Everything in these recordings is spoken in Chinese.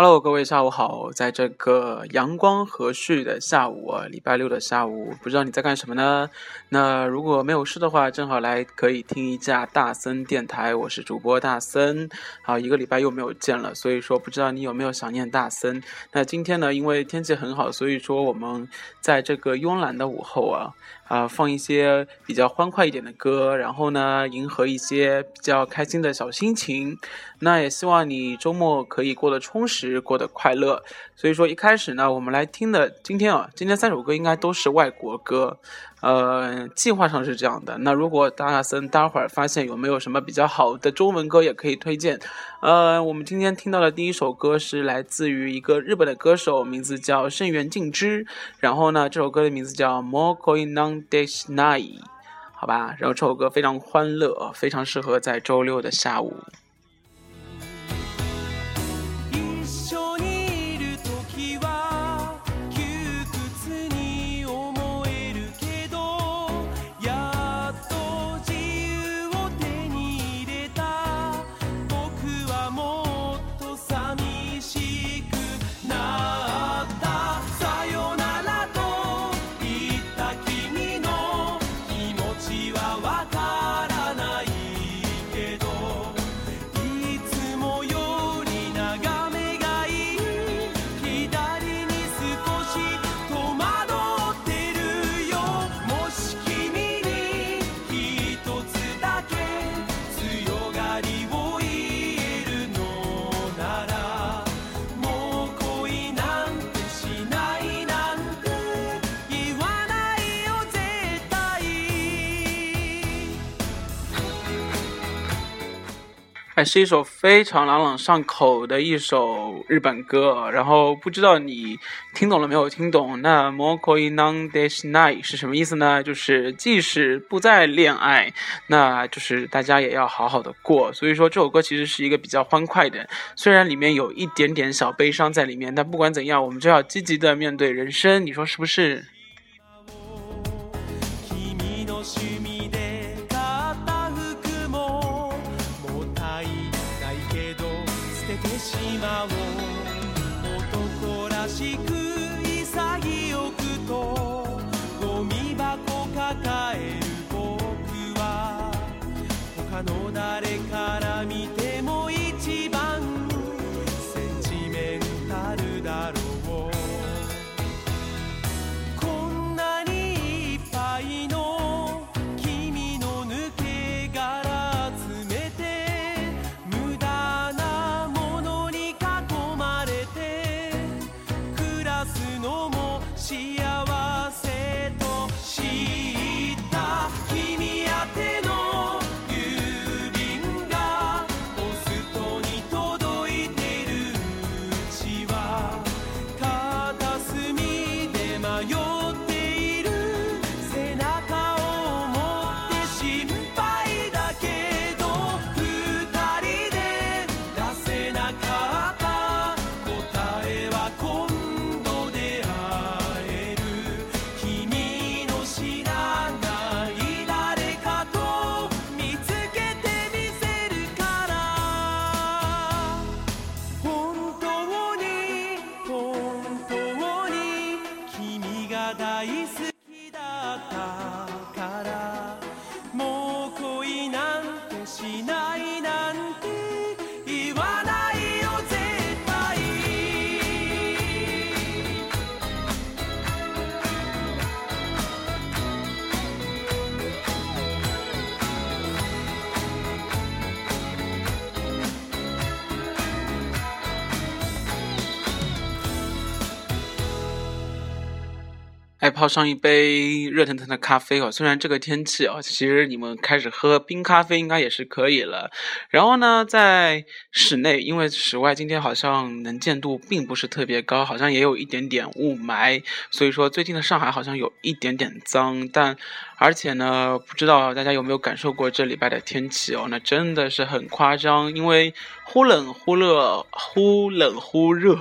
Hello，各位下午好，在这个阳光和煦的下午啊，礼拜六的下午，不知道你在干什么呢？那如果没有事的话，正好来可以听一下大森电台，我是主播大森。好，一个礼拜又没有见了，所以说不知道你有没有想念大森？那今天呢，因为天气很好，所以说我们在这个慵懒的午后啊。啊，放一些比较欢快一点的歌，然后呢，迎合一些比较开心的小心情。那也希望你周末可以过得充实，过得快乐。所以说，一开始呢，我们来听的今天啊，今天三首歌应该都是外国歌。呃，计划上是这样的。那如果大森待会儿发现有没有什么比较好的中文歌，也可以推荐。呃，我们今天听到的第一首歌是来自于一个日本的歌手，名字叫盛元静之。然后呢，这首歌的名字叫 Mokoi Non Desh Nai，好吧。然后这首歌非常欢乐，非常适合在周六的下午。还是一首非常朗朗上口的一首日本歌，然后不知道你听懂了没有？听懂？那 “mokoi non desh ni” 是什么意思呢？就是即使不再恋爱，那就是大家也要好好的过。所以说这首歌其实是一个比较欢快的，虽然里面有一点点小悲伤在里面，但不管怎样，我们就要积极的面对人生。你说是不是？泡上一杯热腾腾的咖啡哦，虽然这个天气哦，其实你们开始喝冰咖啡应该也是可以了。然后呢，在室内，因为室外今天好像能见度并不是特别高，好像也有一点点雾霾，所以说最近的上海好像有一点点脏。但而且呢，不知道大家有没有感受过这礼拜的天气哦？那真的是很夸张，因为忽冷忽热，忽冷忽热，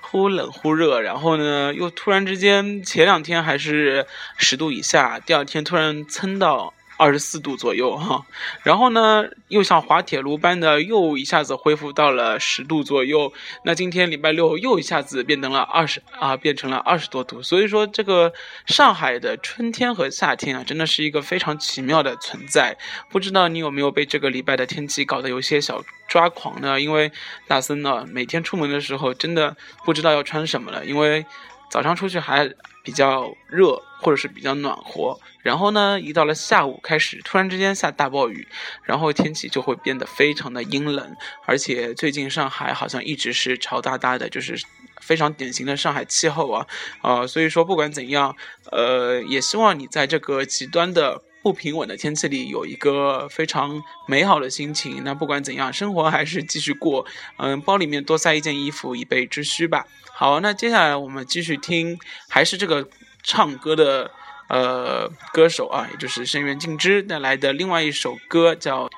忽冷忽热，然后呢，又突然之间前两天还是十度以下，第二天突然蹭到二十四度左右哈。然后呢，又像滑铁卢般的又一下子恢复到了十度左右。那今天礼拜六又一下子变成了二十啊，变成了二十多度。所以说，这个上海的春天和夏天啊，真的是一个非常奇妙的存在。不知道你有没有被这个礼拜的天气搞得有些小抓狂呢？因为大森呢，每天出门的时候真的不知道要穿什么了，因为早上出去还比较热，或者是比较暖和，然后呢，一到了下午开始突然之间下大暴雨，然后天气就会变得非常的阴冷，而且最近上海好像一直是潮哒哒的，就是非常典型的上海气候啊，呃，所以说不管怎样，呃，也希望你在这个极端的。不平稳的天气里，有一个非常美好的心情。那不管怎样，生活还是继续过。嗯，包里面多塞一件衣服以备之需吧。好，那接下来我们继续听，还是这个唱歌的呃歌手啊，也就是深原敬之带来的另外一首歌，叫《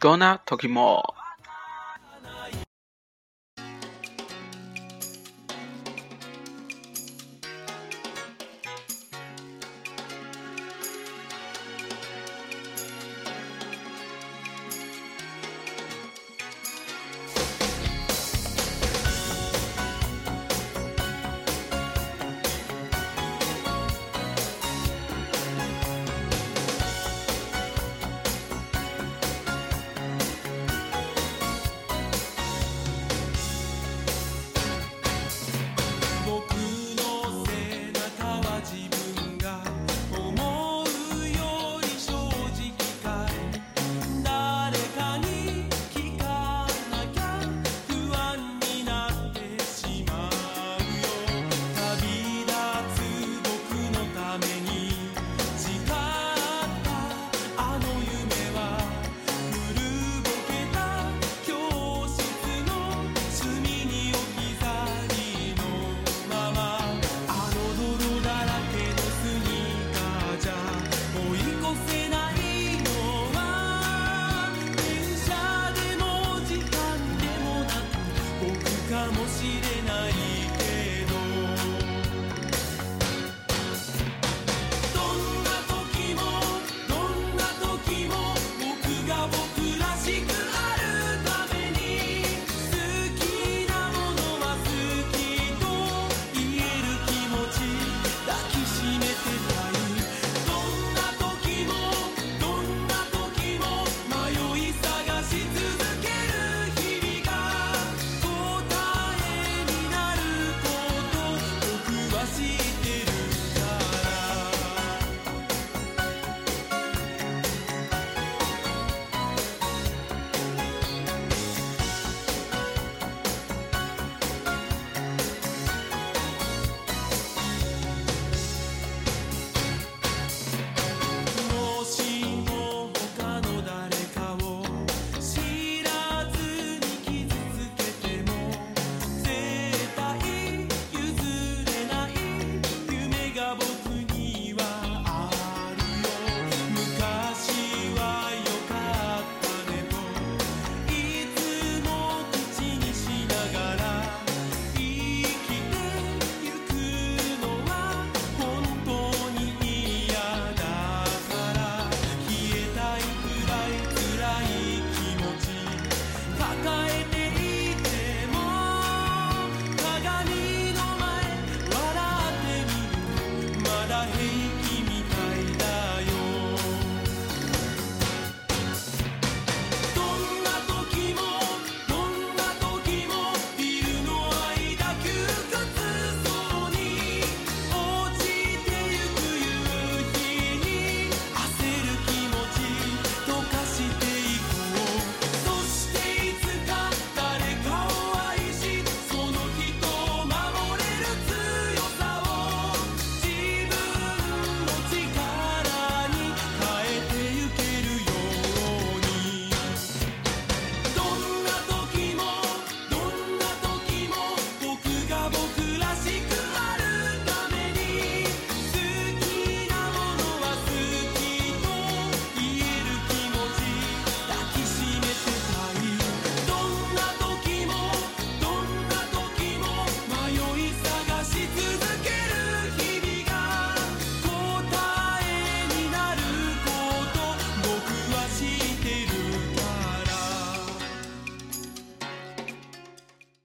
Gonna Talk More》。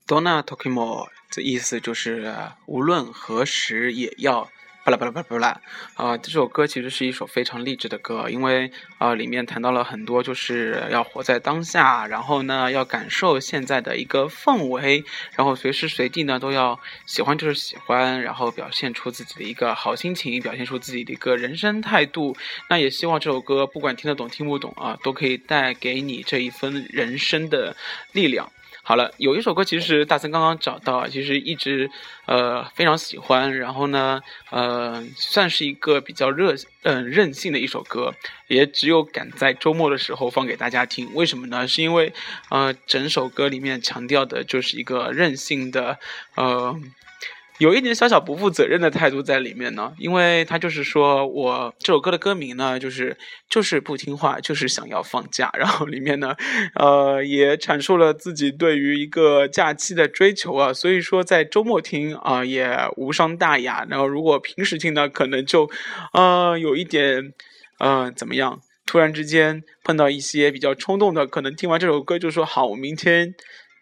Dona Tokimo，这意思就是无论何时也要。巴拉巴拉巴拉巴拉，啊，这首歌其实是一首非常励志的歌，因为啊，里面谈到了很多，就是要活在当下，然后呢，要感受现在的一个氛围，然后随时随地呢都要喜欢就是喜欢，然后表现出自己的一个好心情，表现出自己的一个人生态度。那也希望这首歌不管听得懂听不懂啊，都可以带给你这一份人生的力量。好了，有一首歌，其实大森刚刚找到，其实一直呃非常喜欢，然后呢，呃算是一个比较热嗯任性的一首歌，也只有赶在周末的时候放给大家听。为什么呢？是因为呃整首歌里面强调的就是一个任性的呃。有一点小小不负责任的态度在里面呢，因为他就是说我这首歌的歌名呢，就是就是不听话，就是想要放假，然后里面呢，呃，也阐述了自己对于一个假期的追求啊，所以说在周末听啊也无伤大雅，然后如果平时听呢，可能就，呃，有一点，呃，怎么样？突然之间碰到一些比较冲动的，可能听完这首歌就说好，我明天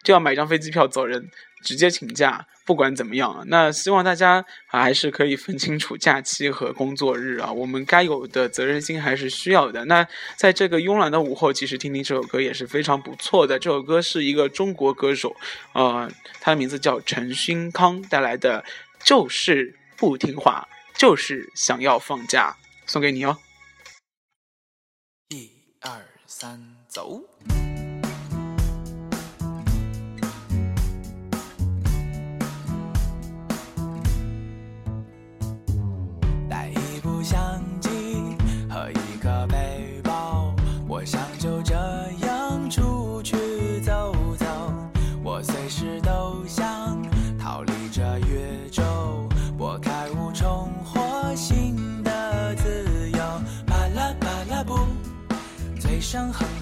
就要买张飞机票走人。直接请假，不管怎么样，那希望大家还是可以分清楚假期和工作日啊。我们该有的责任心还是需要的。那在这个慵懒的午后，其实听听这首歌也是非常不错的。这首歌是一个中国歌手，呃，他的名字叫陈勋康带来的，就是不听话，就是想要放假，送给你哦。一二三，走。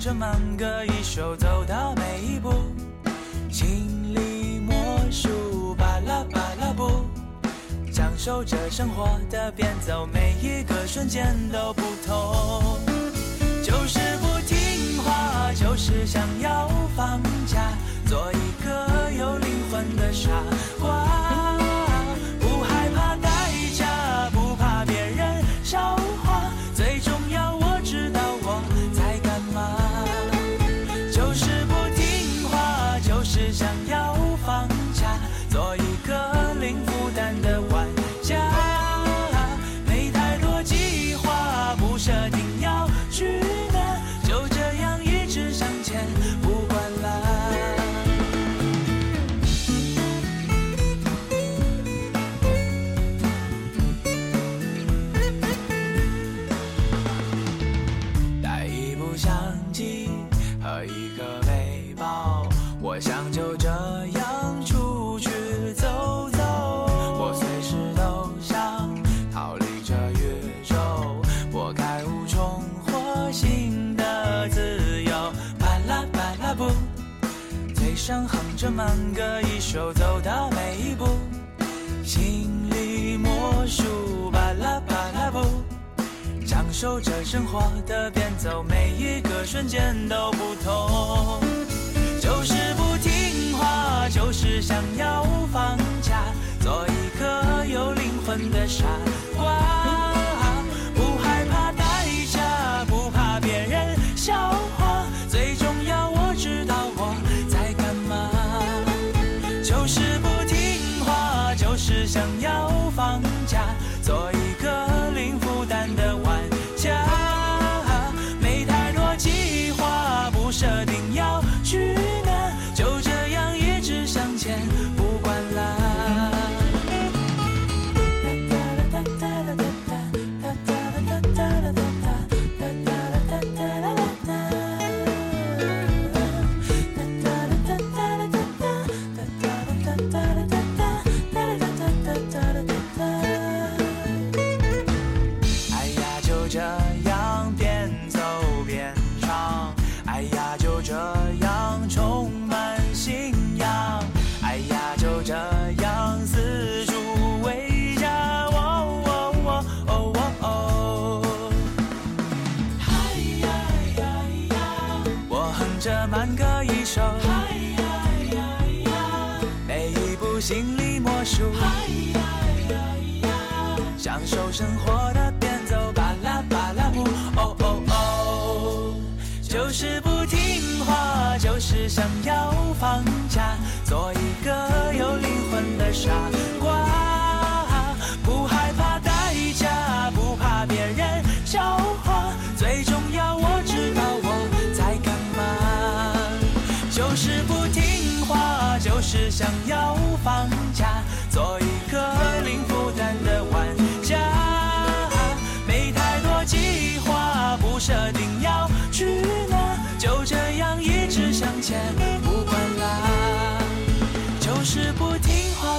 着慢歌一首，走到每一步，心里默数，巴拉巴拉布，享受着生活的变奏，每一个瞬间都不同。就是不听话，就是想要放假，做一个有灵魂的傻瓜。心的自由。巴拉巴拉布，嘴上哼着慢歌一首，走到每一步，心里默数巴拉巴拉布，享受着生活的变奏，每一个瞬间都不同。就是不听话，就是想要放假，做一个有灵魂的傻瓜。生就是不听话，就是想要放假，做一个有灵魂的傻。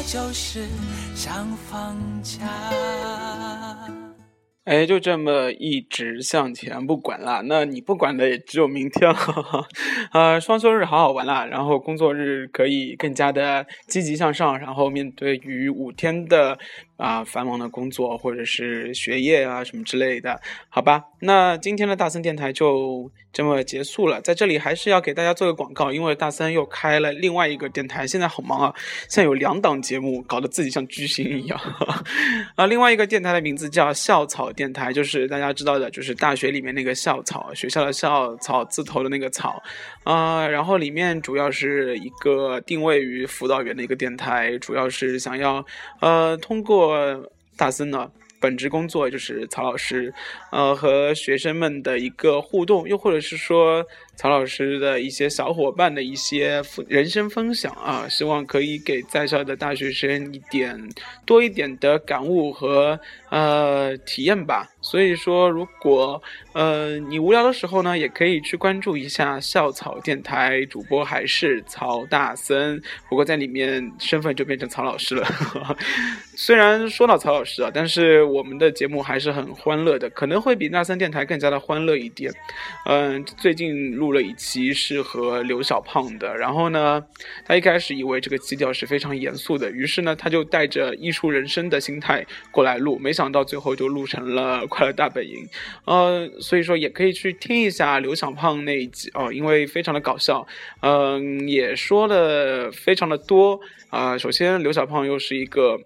就是想放假。哎，就这么一直向前不管啦，那你不管的也只有明天了。呃，双休日好好玩啦，然后工作日可以更加的积极向上，然后面对于五天的啊、繁忙的工作或者是学业啊什么之类的，好吧？那今天的大森电台就这么结束了，在这里还是要给大家做个广告，因为大森又开了另外一个电台，现在好忙啊，现在有两档节目，搞得自己像巨星一样。啊，另外一个电台的名字叫校草电台，就是大家知道的，就是大学里面那个校草，学校的校草字头的那个草，啊、然后里面主要是一个定位于辅导员的一个电台，主要是想要呃通过呃大森呢。本职工作就是曹老师，呃，和学生们的一个互动，又或者是说曹老师的一些小伙伴的一些人生分享啊，希望可以给在校的大学生一点多一点的感悟和呃体验吧。所以说，如果呃你无聊的时候呢，也可以去关注一下校草电台，主播还是曹大森，不过在里面身份就变成曹老师了。虽然说到曹老师啊，但是我们的节目还是很欢乐的，可能会比大森电台更加的欢乐一点。嗯，最近录了一期是和刘小胖的，然后呢，他一开始以为这个基调是非常严肃的，于是呢，他就带着艺术人生的心态过来录，没想到最后就录成了《快乐大本营》。呃，所以说也可以去听一下刘小胖那一集哦，因为非常的搞笑，嗯、也说了非常的多啊、首先，刘小胖又是一个。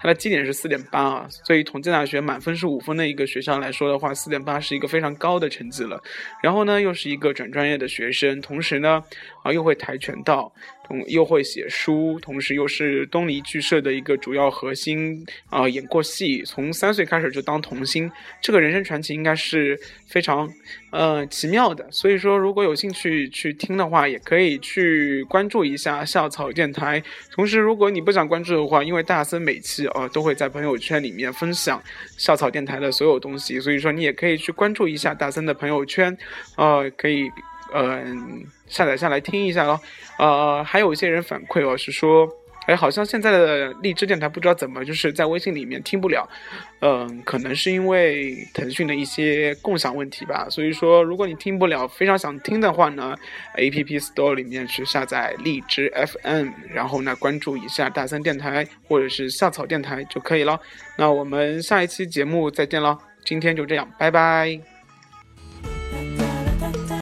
他的基点是四点八啊，对于同济大学满分是五分的一个学校来说的话，四点八是一个非常高的成绩了。然后呢，又是一个转专业的学生，同时呢，啊又会跆拳道，同又会写书，同时又是东篱剧社的一个主要核心啊、演过戏，从三岁开始就当童星，这个人生传奇应该是非常呃奇妙的。所以说，如果有兴趣去听的话，也可以去关注一下校草电台。同时，如果你不想关注的话，因为大森每期呃都会在朋友圈里面分享校草电台的所有东西，所以说你也可以去关注一下大森的朋友圈，呃，可以嗯、下载下来听一下咯。呃，还有一些人反馈哦，是说。哎，好像现在的荔枝电台不知道怎么就是在微信里面听不了，嗯，可能是因为腾讯的一些共享问题吧。所以说，如果你听不了，非常想听的话呢，A P P Store 里面去下载荔枝 F M，然后呢关注一下大森电台或者是校草电台就可以了。那我们下一期节目再见喽，今天就这样，拜拜。